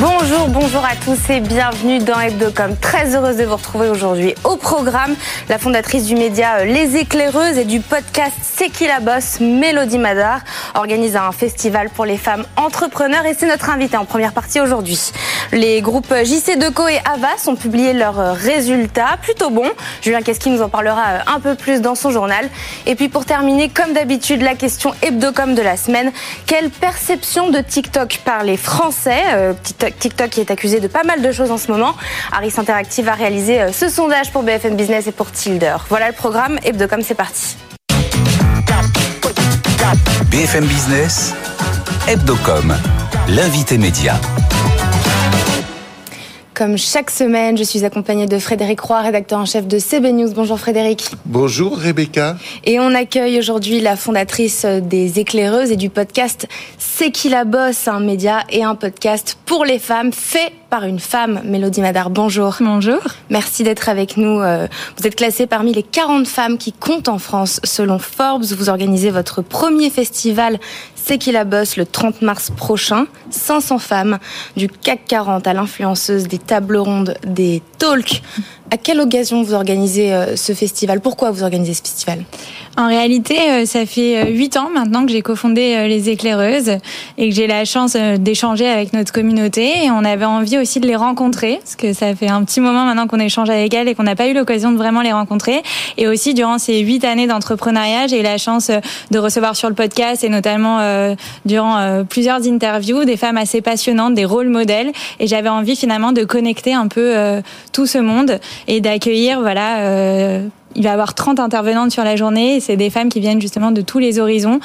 Bonjour, bonjour à tous et bienvenue dans Hebdocom. Très heureuse de vous retrouver aujourd'hui au programme. La fondatrice du média Les Éclaireuses et du podcast C'est qui la bosse, Mélodie Madar, organise un festival pour les femmes entrepreneurs et c'est notre invité en première partie aujourd'hui. Les groupes JC Deco et Avas ont publié leurs résultats, plutôt bons. Julien Keski nous en parlera un peu plus dans son journal. Et puis pour terminer, comme d'habitude, la question Hebdocom de la semaine. Quelle perception de TikTok par les Français euh, qui est accusé de pas mal de choses en ce moment. Harris Interactive a réalisé euh, ce sondage pour BFM Business et pour Tilder. Voilà le programme. Hebdocom, c'est parti. BFM Business, Hebdocom, l'invité média. Comme chaque semaine, je suis accompagnée de Frédéric Roy, rédacteur en chef de CB News. Bonjour Frédéric. Bonjour Rebecca. Et on accueille aujourd'hui la fondatrice des éclaireuses et du podcast C'est qui la bosse, un média et un podcast pour les femmes. Fait par une femme, Mélodie Madar. Bonjour. Bonjour. Merci d'être avec nous. Euh, vous êtes classée parmi les 40 femmes qui comptent en France selon Forbes. Vous organisez votre premier festival c'est qui la bosse le 30 mars prochain. 500 femmes du CAC 40 à l'influenceuse des tables rondes, des talks. À quelle occasion vous organisez euh, ce festival? Pourquoi vous organisez ce festival? En réalité, euh, ça fait euh, huit ans maintenant que j'ai cofondé les éclaireuses et que j'ai la chance d'échanger avec notre communauté. Et on avait envie aussi de les rencontrer, parce que ça fait un petit moment maintenant qu'on échange avec elles et qu'on n'a pas eu l'occasion de vraiment les rencontrer. Et aussi, durant ces huit années d'entrepreneuriat, j'ai eu la chance de recevoir sur le podcast et notamment durant plusieurs interviews des femmes assez passionnantes, des rôles modèles. Et j'avais envie finalement de connecter un peu tout ce monde et d'accueillir voilà euh, il va y avoir 30 intervenantes sur la journée. C'est des femmes qui viennent justement de tous les horizons.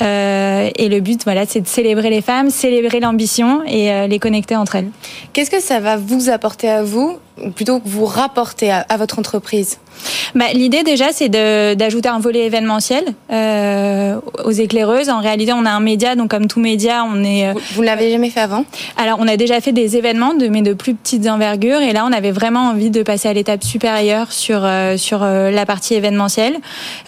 Euh, et le but, voilà, c'est de célébrer les femmes, célébrer l'ambition et euh, les connecter entre elles. Qu'est-ce que ça va vous apporter à vous, plutôt que vous rapporter à, à votre entreprise? Bah, L'idée déjà, c'est d'ajouter un volet événementiel euh, aux éclaireuses. En réalité, on a un média, donc comme tout média, on est... Vous, ne l'avez jamais fait avant? Alors, on a déjà fait des événements, de, mais de plus petites envergures. Et là, on avait vraiment envie de passer à l'étape supérieure sur, sur la partie événementielle.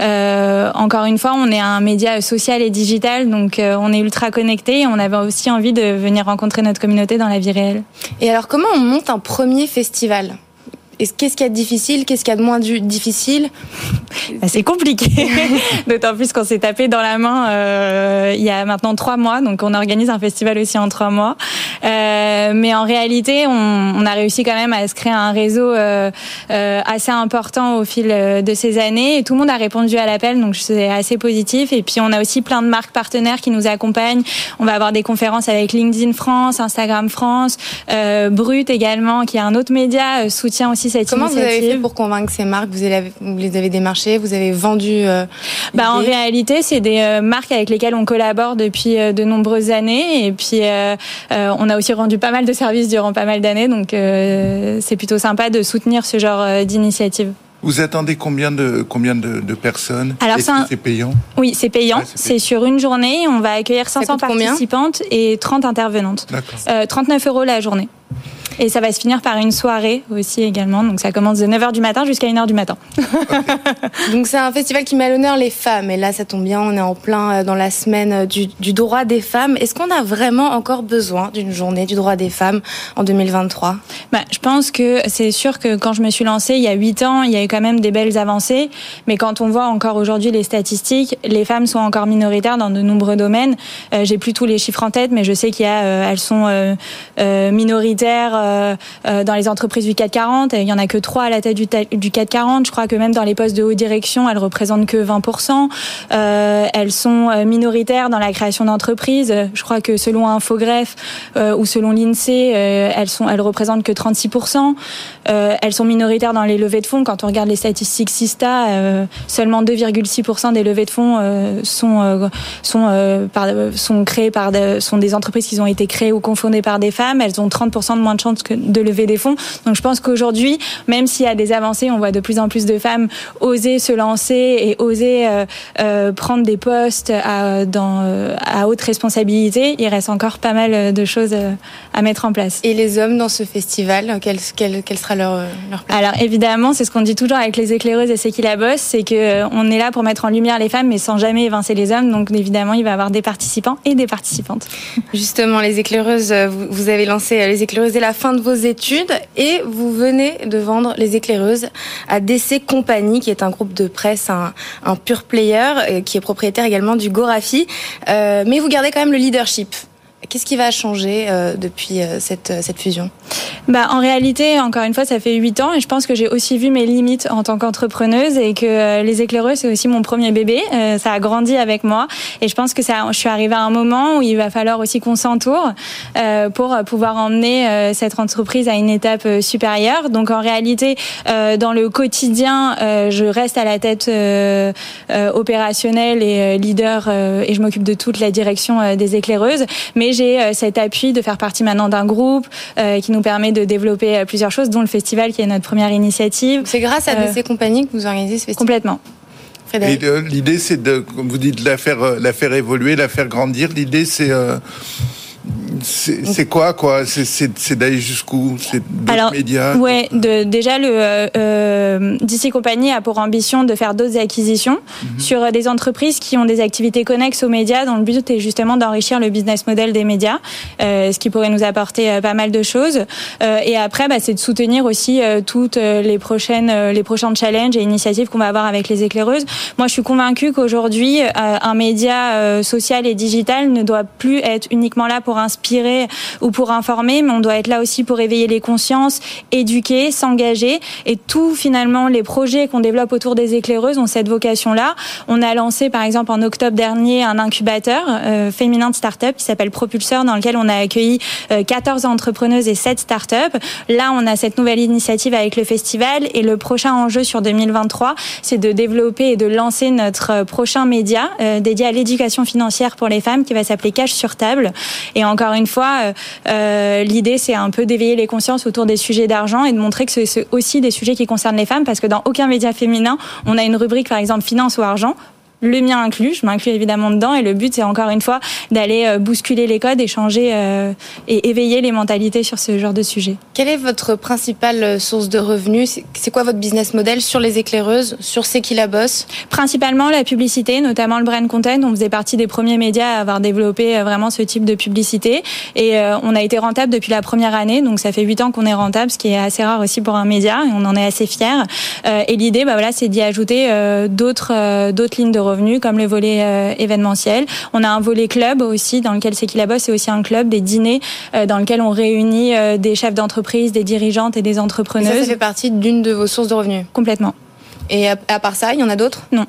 Euh, encore une fois, on est un média social et digital, donc on est ultra connecté. On avait aussi envie de venir rencontrer notre communauté dans la vie réelle. Et alors, comment on monte un premier festival? Qu'est-ce qu'il y a de difficile Qu'est-ce qu'il y a de moins difficile bah, C'est compliqué, d'autant plus qu'on s'est tapé dans la main euh, il y a maintenant trois mois, donc on organise un festival aussi en trois mois. Euh, mais en réalité, on, on, a réussi quand même à se créer un réseau euh, euh assez important au fil euh, de ces années. Et tout le monde a répondu à l'appel, donc c'est assez positif. Et puis on a aussi plein de marques partenaires qui nous accompagnent. On va avoir des conférences avec LinkedIn France, Instagram France, euh, Brut également, qui est un autre média, soutient aussi Comment vous avez fait pour convaincre ces marques? Vous, les avez démarchées, vous avez vendu euh, bah, En réalité, c'est des euh, marques avec lesquelles on collabore depuis euh, de nombreuses années. Et puis, on a aussi rendu pas mal de services durant pas mal d'années. Donc, c'est plutôt sympa de soutenir ce genre d'initiative. Vous attendez combien de combien de, personnes? Alors c'est payant? Oui, c'est payant. c'est sur une journée. On va accueillir 500 participantes et 30 intervenantes. Euh, 39 euros la journée. Et ça va se finir par une soirée aussi également. Donc ça commence de 9h du matin jusqu'à 1h du matin. Donc c'est un festival qui met à l'honneur les femmes. Et là, ça tombe bien, on est en plein euh, dans la semaine euh, du, du droit des femmes. Est-ce qu'on a vraiment encore besoin d'une journée du droit des femmes en 2023 bah, Je pense que c'est sûr que quand je me suis lancée il y a 8 ans, il y a eu quand même des belles avancées. Mais quand on voit encore aujourd'hui les statistiques, les femmes sont encore minoritaires dans de nombreux domaines. Euh, J'ai plus tous les chiffres en tête, mais je sais qu'il y a, euh, elles sont euh, minoritaires dans les entreprises du 440. Il y en a que trois à la tête du, du 440. Je crois que même dans les postes de haute direction, elles représentent que 20%. Euh, elles sont minoritaires dans la création d'entreprises. Je crois que selon Infogreffe ou selon l'INSEE, elles sont, elles représentent que 36%. elles sont minoritaires dans les levées de fonds. Quand on regarde les statistiques Sista, seulement 2,6% des levées de fonds sont sont créées par sont des entreprises qui ont été créées ou confondées par des femmes. Elles ont 30% de moins de chances de lever des fonds. Donc je pense qu'aujourd'hui, même s'il y a des avancées, on voit de plus en plus de femmes oser se lancer et oser prendre des postes à, dans, à haute responsabilité. Il reste encore pas mal de choses à mettre en place. Et les hommes dans ce festival, quelle, quelle, quelle sera leur, leur place Alors évidemment, c'est ce qu'on dit toujours avec les éclaireuses et c'est qui la bosse, c'est que on est là pour mettre en lumière les femmes, mais sans jamais évincer les hommes. Donc évidemment, il va y avoir des participants et des participantes. Justement, les éclaireuses, vous avez lancé les éclaireuses dès la fin de vos études et vous venez de vendre les éclaireuses à DC Company, qui est un groupe de presse, un, un player, qui est propriétaire également du Gorafi. Euh, mais vous gardez quand même le leadership. Qu'est-ce qui va changer euh, depuis euh, cette, euh, cette fusion? Bah, En réalité, encore une fois, ça fait huit ans et je pense que j'ai aussi vu mes limites en tant qu'entrepreneuse et que les éclaireuses, c'est aussi mon premier bébé. ça a grandi avec moi et je pense que ça, je suis arrivée à un moment où il va falloir aussi qu'on s'entoure pour pouvoir emmener cette entreprise à une étape supérieure. Donc en réalité, dans le quotidien, je reste à la tête opérationnelle et leader et je m'occupe de toute la direction des éclaireuses. Mais j'ai euh, cet appui de faire partie maintenant d'un groupe euh, qui nous permet de développer euh, plusieurs choses, dont le festival qui est notre première initiative. C'est grâce à ces compagnies que vous organisez ce festival Complètement. L'idée, c'est de, comme vous dites, la faire, la faire évoluer, la faire grandir. L'idée, c'est c'est quoi, quoi? C'est d'aller jusqu'où? C'est d'autres médias? Ouais, de, déjà, le euh, euh DC Compagnie a pour ambition de faire d'autres acquisitions mhm. sur des entreprises qui ont des activités connexes aux médias, dont le but est justement d'enrichir le business model des médias, euh, ce qui pourrait nous apporter euh, pas mal de choses. Euh, et après, bah, c'est de soutenir aussi euh, toutes les prochaines, les prochains challenges et initiatives qu'on va avoir avec les éclaireuses. Moi, je suis convaincue qu'aujourd'hui, un média social et digital ne doit plus être uniquement là pour inspirer ou pour informer, mais on doit être là aussi pour éveiller les consciences, éduquer, s'engager. Et tout finalement, les projets qu'on développe autour des éclaireuses ont cette vocation-là. On a lancé par exemple en octobre dernier un incubateur euh, féminin de start-up qui s'appelle Propulseur, dans lequel on a accueilli 14 euh, entrepreneuses et 7 start-up. Là, on a cette nouvelle initiative avec le festival et le prochain enjeu sur 2023, c'est de développer et de lancer notre prochain média euh, dédié à l'éducation financière pour les femmes qui va s'appeler Cash sur table. Et encore fois, euh, euh, l'idée, c'est un peu d'éveiller les consciences autour des sujets d'argent et de montrer que c'est aussi des sujets qui concernent les femmes, parce que dans aucun média féminin, on a une rubrique, par exemple, finance ou argent le mien inclus, je m'inclus évidemment dedans et le but c'est encore une fois d'aller euh, bousculer les codes, échanger euh, et éveiller les mentalités sur ce genre de sujet. Quelle est votre principale euh, source de revenus? C'est quoi votre business model sur les éclaireuses, sur C'est qui la bosse Principalement la publicité, notamment le brand content. On faisait partie des premiers médias à avoir développé vraiment ce type de publicité et on a été rentable depuis la première année, donc ça fait huit ans qu'on est rentable, ce qui est assez rare aussi pour un média et on en est assez fiers. Et l'idée, bah voilà, c'est d'y ajouter d'autres d'autres lignes de revenus, comme le volet euh, événementiel. On a un volet club aussi, dans lequel c'est qui la bosse, c'est aussi un club, des dîners euh, dans lequel on réunit euh, des chefs d'entreprise, des dirigeantes et des entrepreneuses. ça, ça fait partie d'une de vos sources de revenus? Complètement. Et à part ça, il y en a d'autres? Non.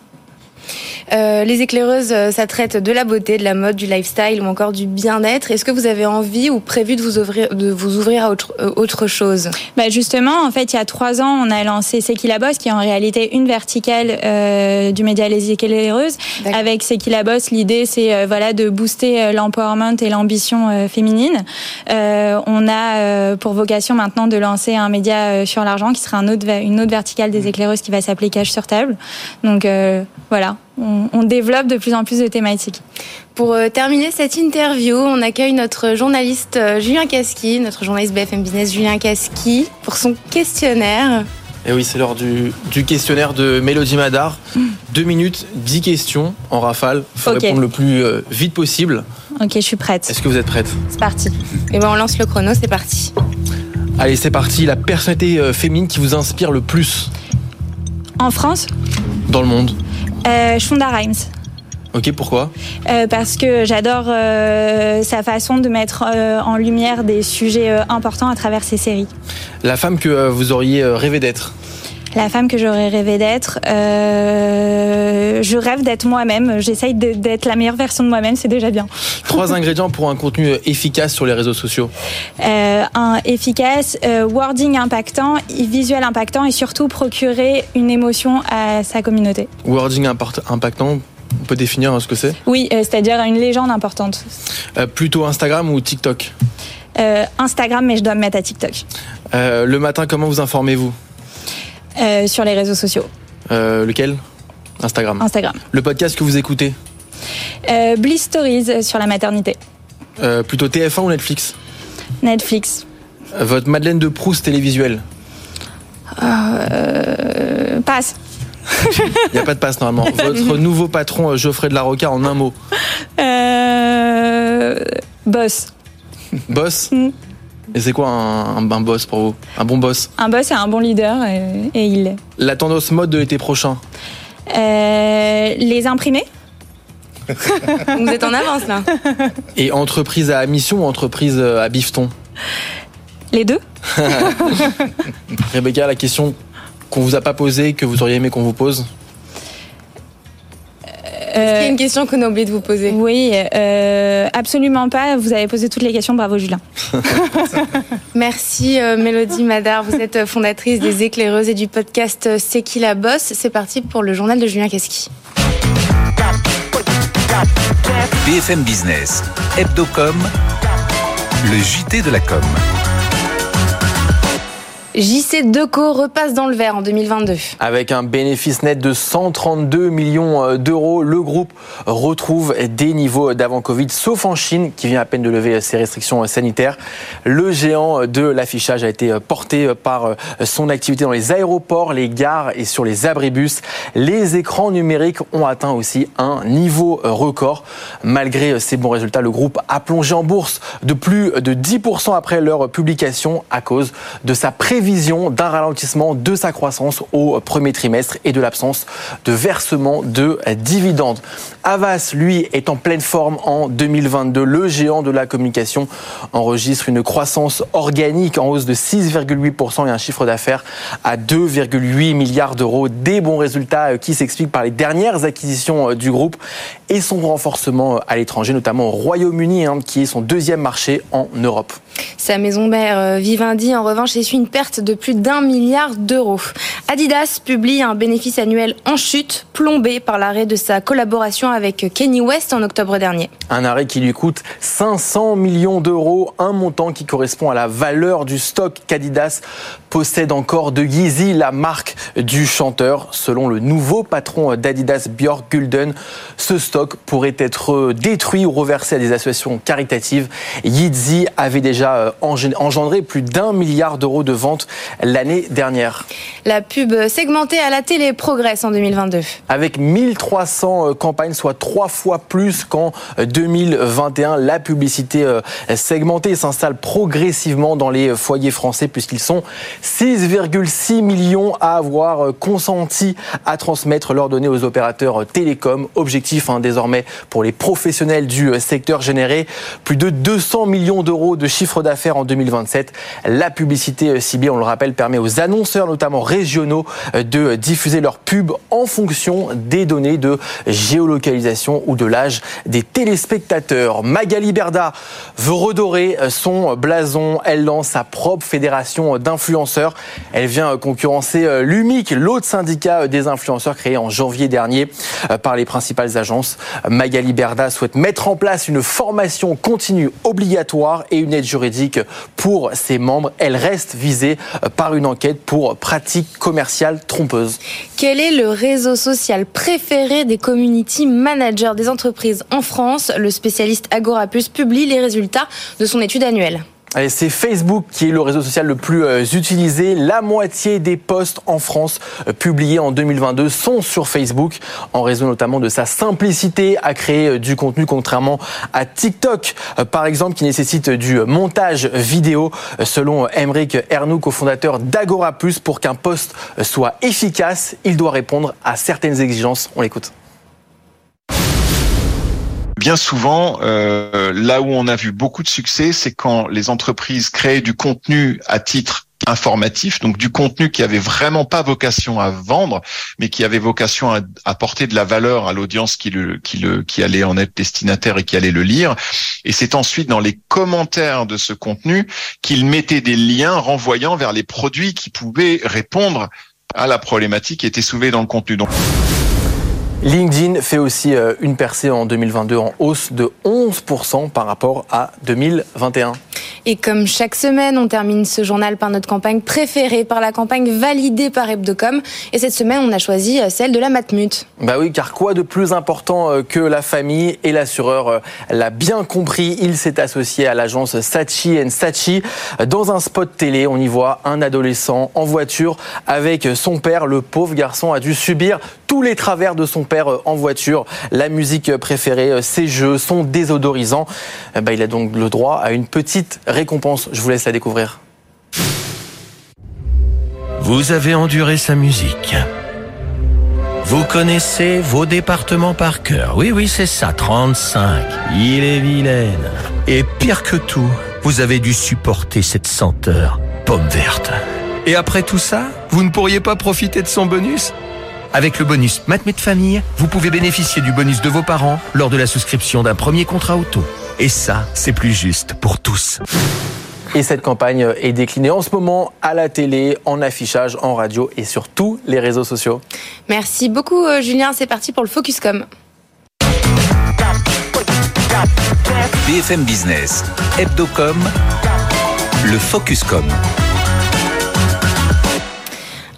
Euh, les éclaireuses, euh, ça traite de la beauté, de la mode, du lifestyle ou encore du bien-être. Est-ce que vous avez envie ou prévu de vous ouvrir, de vous ouvrir à autre, euh, autre chose? Bah Justement, en fait, il y a trois ans, on a lancé C'est qui la bosse, qui est en réalité une verticale euh, du média Les éclaireuses. Avec C'est qui la bosse, l'idée, c'est voilà de booster l'empowerment et l'ambition féminine. on a pour vocation maintenant de lancer un média sur l'argent qui sera un autre, une autre verticale des mmh. éclaireuses qui va s'appeler Cash sur table. Donc voilà, on, développe de plus en plus de thématiques. Pour euh, terminer cette interview, on accueille notre journaliste euh, Julien Casqui, notre journaliste BFM Business Julien Casqui, pour son questionnaire. Et oui, c'est l'heure du, questionnaire de Mélodie Madar. Mm. Deux minutes, dix questions en rafale. Il faut répondre le plus euh, vite possible. Ok, je suis prête. Est-ce que vous êtes prête? C'est parti. Et eh ben on lance le chrono, c'est parti. Allez, c'est parti. La personnalité féminine qui vous inspire le plus? En France? Dans le monde euh, Shonda Rhimes. Ok, pourquoi? Euh, Parce que j'adore euh, sa façon de mettre en lumière des sujets importants à travers ses séries. La femme que vous auriez rêvé d'être? La femme que j'aurais rêvé d'être. je rêve d'être moi-même. J'essaye d'être la meilleure version de moi-même. C'est déjà bien. Trois ingrédients pour un contenu efficace sur les réseaux sociaux. un efficace, wording impactant, visuel impactant et surtout procurer une émotion à sa communauté. Wording impactant. On peut définir ce que c'est? Oui, c'est-à-dire une légende importante. plutôt Instagram ou TikTok? Instagram, mais je dois me mettre à TikTok. le matin, comment vous informez-vous? Sur les réseaux sociaux. lequel? Instagram. Instagram. Le podcast que vous écoutez? Bliss Stories sur la maternité. plutôt TF1 ou Netflix? Netflix. Votre Madeleine de Proust télévisuelle? Euh, Passe. Il n'y a pas de passe normalement. Votre nouveau patron Geoffrey de la Roca en un mot euh, Boss. Boss? Mm. Et c'est quoi un, boss pour vous Un bon boss Un boss, c'est un bon leader et, et il l'est. La tendance mode de l'été prochain euh, Les imprimés Vous êtes en avance là. Et entreprise à mission ou entreprise à bifton Les deux. Rebecca, la question qu'on vous a pas posée, que vous auriez aimé qu'on vous pose Est-ce qu'il y a une question qu'on a oublié de vous poser? Oui, euh, absolument pas. Vous avez posé toutes les questions. Bravo, Julien. Merci, euh, Mélodie Madar. Vous êtes fondatrice des éclaireuses et du podcast C'est qui la bosse? C'est parti pour le journal de Julien Casqui. BFM Business, Hebdocom, le JT de la com. JC Deco repasse dans le vert en 2022. Avec un bénéfice net de 132 millions euh, d'euros, le groupe retrouve des niveaux d'avant Covid, sauf en Chine, qui vient à peine de lever ses restrictions sanitaires. Le géant de l'affichage a été porté par son activité dans les aéroports, les gares et sur les abribus. Les écrans numériques ont atteint aussi un niveau record. Malgré ces bons résultats, le groupe a plongé en bourse de plus de 10% après leur publication à cause de sa prévision d'un ralentissement de sa croissance au premier trimestre et de l'absence de versement de dividendes. Avas, lui, est en pleine forme en 2022. Le géant de la communication enregistre une croissance organique en hausse de 6,8% et un chiffre d'affaires à 2,8 milliards d'euros. Des bons résultats qui s'expliquent par les dernières acquisitions du groupe et son renforcement à l'étranger, notamment au Royaume-Uni, hein, qui est son deuxième marché en Europe. Sa maison mère euh, Vivendi, en revanche, essuie une perte de plus d'un milliard d'euros. Adidas publie un bénéfice annuel en chute, plombé par l'arrêt de sa collaboration avec Kenny West en octobre dernier. Un arrêt qui lui coûte 500 millions d'euros, un montant qui correspond à la valeur du stock qu'Adidas possède encore de Yeezy, la marque du chanteur. Selon le nouveau patron d'Adidas, Björk Gulden, ce stock pourrait être détruit ou reversé à des associations caritatives. Yeezy avait déjà euh, engendré plus d'un milliard d'euros de ventes l'année dernière. La pub segmentée à la télé progresse en 2022. Avec 1300 euh, campagnes, soit trois fois plus qu'en 2021, la publicité euh, segmentée s'installe progressivement dans les foyers français puisqu'ils sont 6,6 millions à avoir consenti à transmettre leurs données aux opérateurs télécoms. Objectif hein, désormais pour les professionnels du secteur généré plus de 200 millions d'euros de chiffre d'affaires en 2027. La publicité ciblée, on le rappelle, permet aux annonceurs, notamment régionaux, de diffuser leurs pubs en fonction des données de géolocalisation ou de l'âge des téléspectateurs. Magali Berda veut redorer son blason. Elle lance sa propre fédération d'influenceurs. Elle vient concurrencer l'UMIC, l'autre syndicat des influenceurs créé en janvier dernier par les principales agences. Magali Berda souhaite mettre en place une formation continue obligatoire et une aide juridique pour ses membres. Elle reste visée par une enquête pour pratiques commerciales trompeuses. Quel est le réseau social préféré des community managers des entreprises en France? Le spécialiste Agorapus publie les résultats de son étude annuelle. C'est Facebook qui est le réseau social le plus euh, utilisé. La moitié des posts en France euh, publiés en 2022 sont sur Facebook, en raison notamment de sa simplicité à créer euh, du contenu, contrairement à TikTok, par exemple, qui nécessite du montage vidéo. Selon Emeric Ernoux, cofondateur d'Agora Plus, pour qu'un post soit efficace, il doit répondre à certaines exigences. On l'écoute bien souvent, euh, là où on a vu beaucoup de succès, c'est quand les entreprises créent du contenu à titre informatif, donc du contenu qui avait vraiment pas vocation à vendre, mais qui avait vocation à apporter de la valeur à l'audience qui le, qui le, qui allait en être destinataire et qui allait le lire. Et c'est ensuite dans les commentaires de ce contenu qu'ils mettaient des liens renvoyant vers les produits qui pouvaient répondre à la problématique qui était soulevée dans le contenu. LinkedIn fait aussi euh, une percée en 2022 en hausse de 11% par rapport à 2021. Et comme chaque semaine, on termine ce journal par notre campagne préférée, par la campagne validée par Hebdocom. Et cette semaine, on a choisi euh, celle de la Matmut. Bah oui, car quoi de plus important euh, que la famille Et l'assureur euh, l'a bien compris. Il s'est associé à l'agence Sachi Sachi. Dans un spot télé, on y voit un adolescent en voiture avec son père. Le pauvre garçon a dû subir tous les travers de son père en voiture. La musique préférée, ses jeux, son désodorisant. Bah, il a donc le droit à une petite récompense. Je vous laisse la découvrir. Vous avez enduré sa musique. Vous connaissez vos départements par cœur. Oui, oui, c'est ça, 35. Il est vilaine. Et pire que tout, vous avez dû supporter cette senteur pomme verte. Et après tout ça, vous ne pourriez pas profiter de son bonus? Avec le bonus Matmet Famille, vous pouvez bénéficier du bonus de vos parents lors de la souscription d'un premier contrat auto. Et ça, c'est plus juste pour tous. Et cette campagne est déclinée en ce moment à la télé, en affichage, en radio et sur tous les réseaux sociaux. Merci beaucoup euh, Julien, c'est parti pour le Focuscom. BFM Business, Hebdocom, le Focuscom.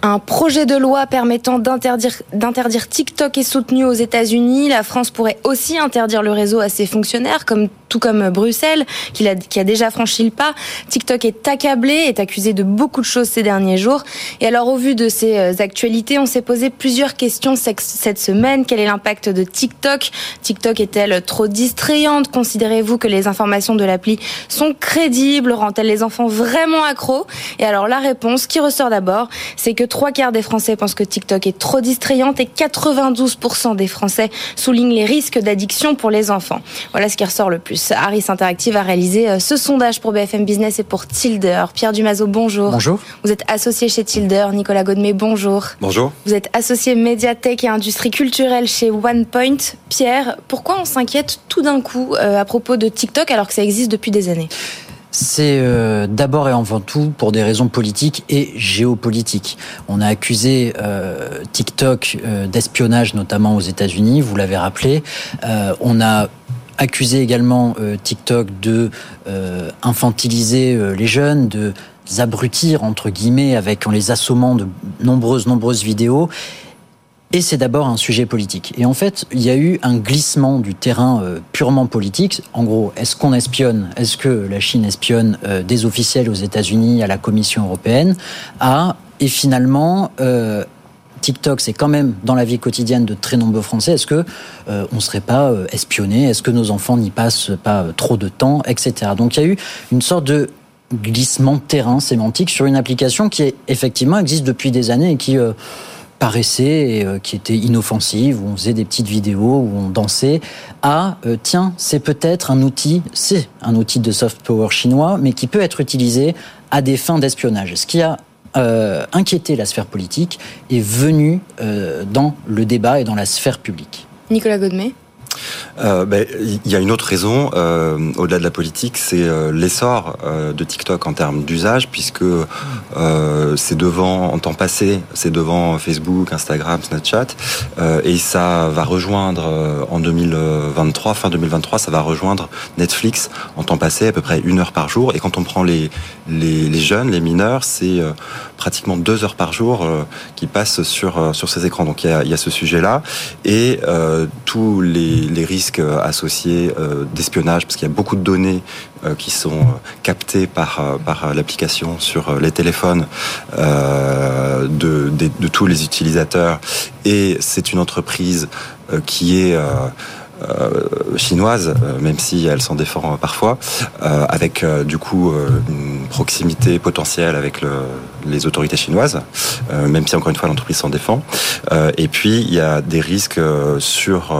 Un projet de loi permettant d'interdire TikTok est soutenu aux États-Unis. La France pourrait aussi interdire le réseau à ses fonctionnaires, comme tout comme Bruxelles, qui a, déjà franchi le pas. TikTok est accablé, est accusé de beaucoup de choses ces derniers jours. Et alors, au vu de ces euh, actualités, on s'est posé plusieurs questions cette semaine. Quel est l'impact de TikTok? TikTok est-elle trop distrayante? Considérez-vous que les informations de l'appli sont crédibles? Rend-elle les enfants vraiment accros? Et alors, la réponse qui ressort d'abord, c'est que trois quarts des Français pensent que TikTok est trop distrayante et 92% des Français soulignent les risques d'addiction pour les enfants. Voilà ce qui ressort le plus. Harris Interactive a réalisé euh, ce sondage pour BFM Business et pour Tilder. Pierre Dumazo, bonjour. Bonjour. Vous êtes associé chez Tilder. Nicolas Godemé, bonjour. Bonjour. Vous êtes associé médiathèque et industrie culturelle chez OnePoint. Pierre, pourquoi on s'inquiète tout d'un coup euh, à propos de TikTok alors que ça existe depuis des années? C'est euh, d'abord et avant tout pour des raisons politiques et géopolitiques. On a accusé TikTok d'espionnage, notamment aux États-Unis, vous l'avez rappelé. on a accusé également euh, TikTok de euh, infantiliser euh, les jeunes, de abrutir entre guillemets avec en les assommant de nombreuses nombreuses vidéos. Et c'est d'abord un sujet politique. Et en fait, il y a eu un glissement du terrain purement politique. En gros, est-ce qu'on espionne? Est-ce que la Chine espionne des officiels aux États-Unis, à la Commission européenne? À et finalement, TikTok, c'est quand même dans la vie quotidienne de très nombreux Français. Est-ce que euh, on serait pas euh, espionné? Est-ce que nos enfants n'y passent pas euh, trop de temps, etc. Donc il y a eu une sorte de glissement de terrain sémantique sur une application qui effectivement existe depuis des années et qui paraissait et qui était inoffensive, où on faisait des petites vidéos, où on dansait, à tiens, c'est peut-être un outil, c'est un outil de soft power chinois, mais qui peut être utilisé à des fins d'espionnage. Ce qui a euh, inquiéter la sphère politique est venu euh, dans le débat et dans la sphère publique. Nicolas Euh, ben, il y a une autre raison, euh, au-delà de la politique, c'est euh, l'essor de TikTok en termes d'usage, puisque c'est devant, en temps passé, c'est devant Facebook, Instagram, Snapchat, et ça va rejoindre en 2023, fin 2023, ça va rejoindre Netflix en temps passé, à peu près une heure par jour. Et quand on prend les, les, jeunes, les mineurs, c'est pratiquement deux heures par jour qui passent sur, sur ces écrans. Donc il y a, y a ce sujet-là. Et tous les les, risques euh, associés euh, d'espionnage, parce qu'il y a beaucoup de données euh, qui sont captées par, par l'application sur les téléphones de, de, tous les utilisateurs. Et c'est une entreprise qui est chinoise, euh, même si elle s'en défend parfois, euh, avec du coup une proximité potentielle avec le, les autorités chinoises, même si encore une fois l'entreprise s'en défend. et puis il y a des risques sur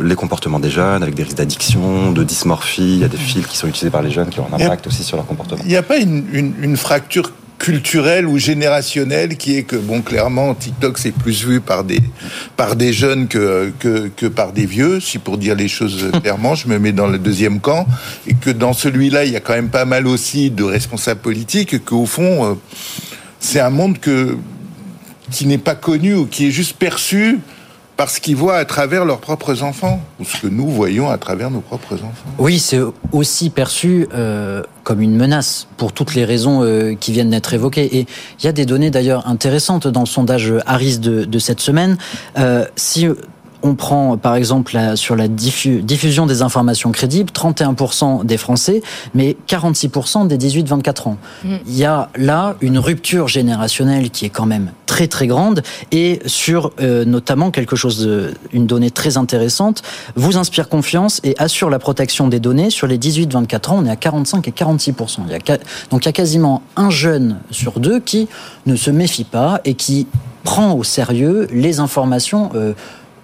les comportements des jeunes, avec des risques d'addiction, de dysmorphie. Il y a des fils qui sont utilisés par les jeunes qui ont un impact aussi sur leur comportement. Il n'y a pas une, une, une fracture culturel ou générationnel qui est que bon clairement TikTok c'est plus vu par des par des jeunes que, que, que par des vieux si pour dire les choses clairement je me mets dans le deuxième camp et que dans celui-là il y a quand même pas mal aussi de responsables politiques qu'au fond euh, c'est un monde que qui n'est pas connu ou qui est juste perçu parce qu'ils voient à travers leurs propres enfants, ou ce que nous voyons à travers nos propres enfants. Oui, c'est aussi perçu euh, comme une menace pour toutes les raisons euh, qui viennent d'être évoquées. Et il y a des données d'ailleurs intéressantes dans le sondage Harris de, cette semaine. Euh, si on prend par exemple sur la diffusion des informations crédibles, 31% des Français, mais 46% des 18-24 ans. Mm. Il y a là une rupture générationnelle qui est quand même très très grande et sur euh, notamment quelque chose, de, une donnée très intéressante, vous inspire confiance et assure la protection des données. Sur les 18-24 ans, on est à 45 et 46%. Il y a, donc il y a quasiment un jeune sur deux qui ne se méfie pas et qui prend au sérieux les informations. Euh,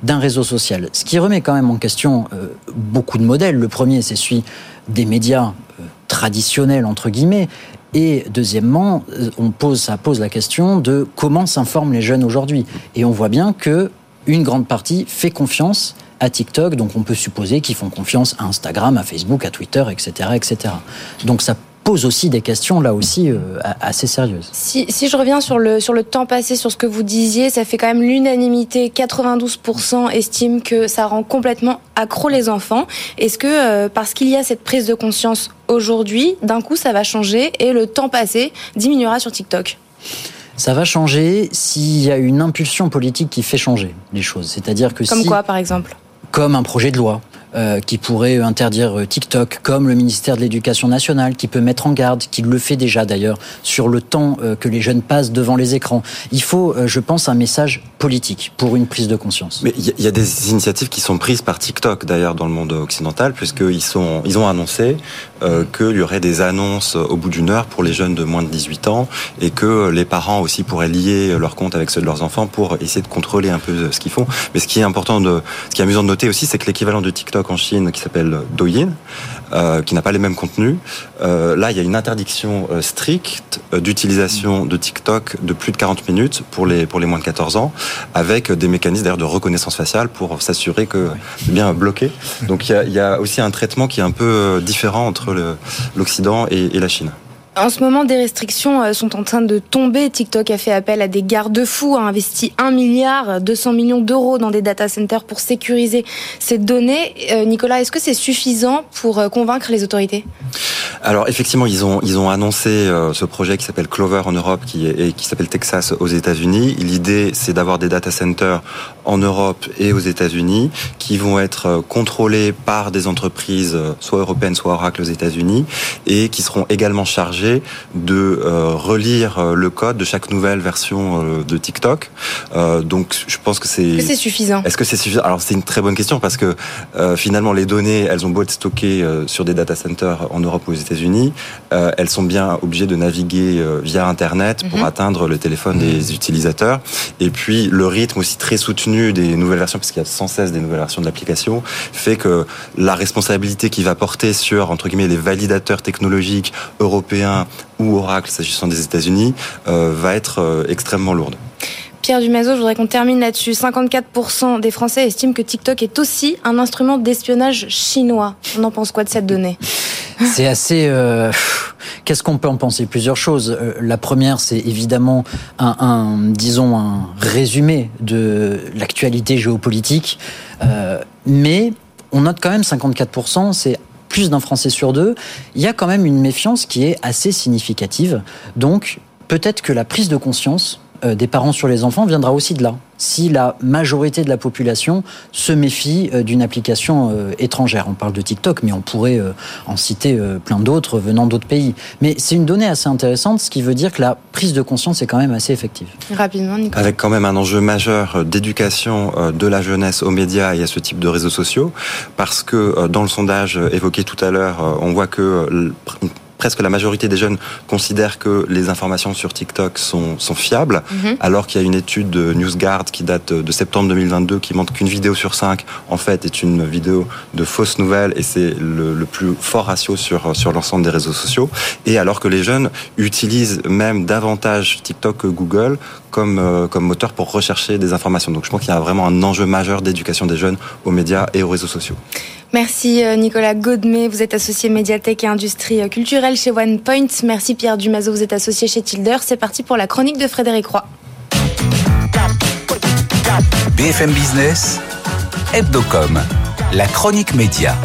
d'un réseau social. Ce qui remet quand même en question euh, beaucoup de modèles. Le premier, c'est celui des médias euh, traditionnels, entre guillemets. Et deuxièmement, euh, on pose, ça pose la question de comment s'informent les jeunes aujourd'hui. Et on voit bien que une grande partie fait confiance à TikTok, donc on peut supposer qu'ils font confiance à Instagram, à Facebook, à Twitter, etc., etc. Donc ça pose aussi des questions là aussi euh, assez sérieuses. Si, si, je reviens sur le, sur le temps passé, sur ce que vous disiez, ça fait quand même l'unanimité. 92% estiment que ça rend complètement accro les enfants. Est-ce que euh, parce qu'il y a cette prise de conscience aujourd'hui, d'un coup ça va changer et le temps passé diminuera sur TikTok? Ça va changer s'il y a une impulsion politique qui fait changer les choses. C'est-à-dire que Comme quoi, par exemple? Comme un projet de loi euh, qui pourrait interdire euh, TikTok, comme le ministère de l'Éducation nationale, qui peut mettre en garde, qui le fait déjà d'ailleurs, sur le temps euh, que les jeunes passent devant les écrans. Il faut, je pense, un message politique pour une prise de conscience. Mais il y, a des initiatives qui sont prises par TikTok d'ailleurs dans le monde occidental, puisqu'ils sont, ils ont annoncé qu'il y aurait des annonces au bout d'une heure pour les jeunes de moins de 18 ans et que les parents aussi pourraient lier leur compte avec ceux de leurs enfants pour essayer de contrôler un peu ce qu'ils font. Mais ce qui est important ce qui est amusant de noter aussi, c'est que l'équivalent de TikTok en Chine qui s'appelle Douyin, euh, qui n'a pas les mêmes contenus. Euh, là, il y a une interdiction euh, stricte d'utilisation de TikTok de plus de 40 minutes pour les pour les moins de 14 ans, avec des mécanismes d'ailleurs de reconnaissance faciale pour s'assurer que c'est bien bloqué. Donc il y a, il y a aussi un traitement qui est un peu différent entre l'Occident et, et la Chine. En ce moment, des restrictions euh, sont en train de tomber. TikTok a fait appel à des garde-fous, a investi 1 milliard 200 millions d'euros dans des data centers pour sécuriser ces données. Euh, Nicolas, est-ce que c'est suffisant pour euh, convaincre les autorités? Alors effectivement, ils ont ils ont annoncé ce projet qui s'appelle Clover en Europe, qui est et qui s'appelle Texas aux États-Unis. L'idée, c'est d'avoir des data centers en Europe et aux États-Unis qui vont être contrôlés par des entreprises soit européennes, soit Oracle aux États-Unis et qui seront également chargés de euh, relire euh, le code de chaque nouvelle version euh, de TikTok. donc, je pense que c'est. Est-ce que c'est suffisant? Est-ce que c'est suffisant? Alors, c'est une très bonne question parce que finalement, les données, elles ont beau être stockées sur des data centers en Europe ou aux États-Unis, elles sont bien obligées de naviguer via Internet pour mhm. atteindre le téléphone des mhm. utilisateurs. Et puis, le rythme aussi très soutenu des nouvelles versions, parce qu'il y a sans cesse des nouvelles versions de l'application, fait que la responsabilité qui va porter sur entre guillemets les validateurs technologiques européens ou Oracle, s'agissant des États-Unis, euh, va être euh, extrêmement lourde. Pierre Dumazo, je voudrais qu'on termine là-dessus. 54% des Français estiment que TikTok est aussi un instrument d'espionnage chinois. On en pense quoi de cette donnée? C'est assez. Euh, qu'est-ce qu'on peut en penser? Plusieurs choses. la première, c'est évidemment un, disons, un résumé de l'actualité géopolitique. mais on note quand même 54%, c'est plus d'un Français sur deux, il y a quand même une méfiance qui est assez significative. Donc, peut-être que la prise de conscience euh, des parents sur les enfants viendra aussi de là si la majorité de la population se méfie euh, d'une application euh, étrangère. On parle de TikTok, mais on pourrait en citer plein d'autres venant d'autres pays. Mais c'est une donnée assez intéressante, ce qui veut dire que la prise de conscience est quand même assez effective. Rapidement, Nicolas. Avec quand même un enjeu majeur d'éducation de la jeunesse aux médias et à ce type de réseaux sociaux, parce que dans le sondage évoqué tout à l'heure, on voit que presque la majorité des jeunes considèrent que les informations sur TikTok sont, sont fiables, mhm. alors qu'il y a une étude de NewsGuard qui date de septembre 2022 qui montre qu'une vidéo sur cinq, en fait, est une vidéo de fausses nouvelles et c'est le, le, plus fort ratio sur, sur l'ensemble des réseaux sociaux. Et alors que les jeunes utilisent même davantage TikTok que Google comme, euh, comme moteur pour rechercher des informations. Donc je pense qu'il y a vraiment un enjeu majeur d'éducation des jeunes aux médias et aux réseaux sociaux. Merci euh, Nicolas Godmet, vous êtes associé médiathèque et industrie euh, culturelle chez OnePoint. Merci Pierre Dumazo, vous êtes associé chez Tilder. C'est parti pour la chronique de Frédéric Roy. BFM Business, Hebdocom, la chronique média.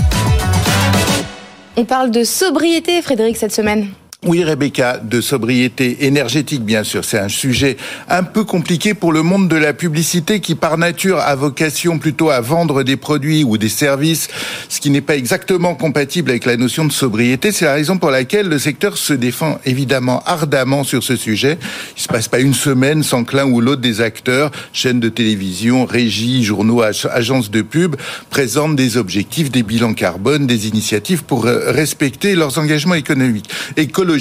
On parle de sobriété, Frédéric, cette semaine. Oui, Rebecca, de sobriété énergétique, bien sûr. C'est un sujet un peu compliqué pour le monde de la publicité qui, par nature, a vocation plutôt à vendre des produits ou des services, ce qui n'est pas exactement compatible avec la notion de sobriété. C'est la raison pour laquelle le secteur se défend évidemment ardemment sur ce sujet. Il se passe pas une semaine sans que l'un ou l'autre des acteurs, chaînes de télévision, régies, journaux, agences de pub, présentent des objectifs, des bilans carbone, des initiatives pour euh, respecter leurs engagements économiques, écologiques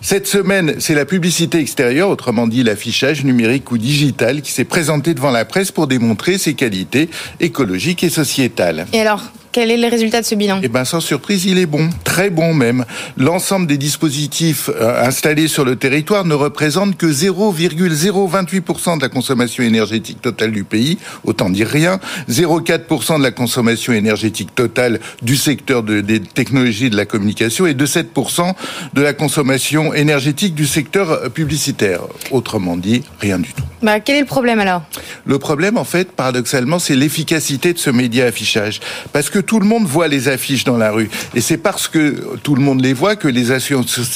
Cette semaine, c'est la publicité extérieure, autrement dit l'affichage numérique ou digital, qui s'est présenté devant la presse pour démontrer ses qualités écologiques et sociétales. Quel est le résultat de ce bilan? Eh bien, sans surprise, il est bon, très bon même. L'ensemble des dispositifs euh, installés sur le territoire ne représente que 0,028% de la consommation énergétique totale du pays, autant dire rien. 0,4% de la consommation énergétique totale du secteur des technologies de la communication et de 7% de la consommation énergétique du secteur publicitaire. Autrement dit, rien du tout. Bah, quel est le problème alors? Le problème, en fait, paradoxalement, c'est l'efficacité de ce média affichage. Parce que tout le monde voit les affiches dans la rue. Et c'est parce que tout le monde les voit que les,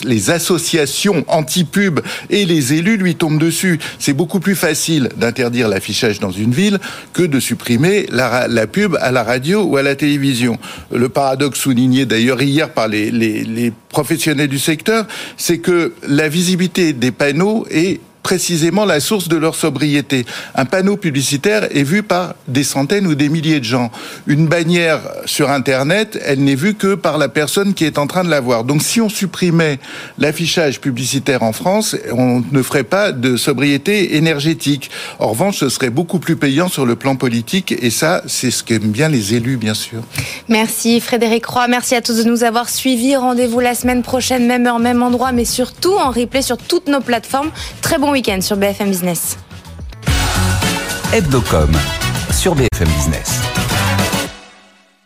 les associations anti-pub et les élus lui tombent dessus. C'est beaucoup plus facile d'interdire l'affichage dans une ville que de supprimer la, la, pub à la radio ou à la télévision. Le paradoxe souligné d'ailleurs hier par les, les, les professionnels du secteur, c'est que la visibilité des panneaux est précisément la source de leur sobriété. Un panneau publicitaire est vu par des centaines ou des milliers de gens. Une bannière sur Internet, elle n'est vue que par la personne qui est en train de la voir. Donc si on supprimait l'affichage publicitaire en France, on ne ferait pas de sobriété énergétique. En revanche, ce serait beaucoup plus payant sur le plan politique et ça, c'est ce qu'aiment bien les élus, bien sûr. Merci Frédéric Roy, merci à tous de nous avoir suivis. Rendez-vous la semaine prochaine, même heure, même endroit, mais surtout en replay sur toutes nos plateformes. Très bon week-end sur BFM Business. Hebdocom sur BFM Business.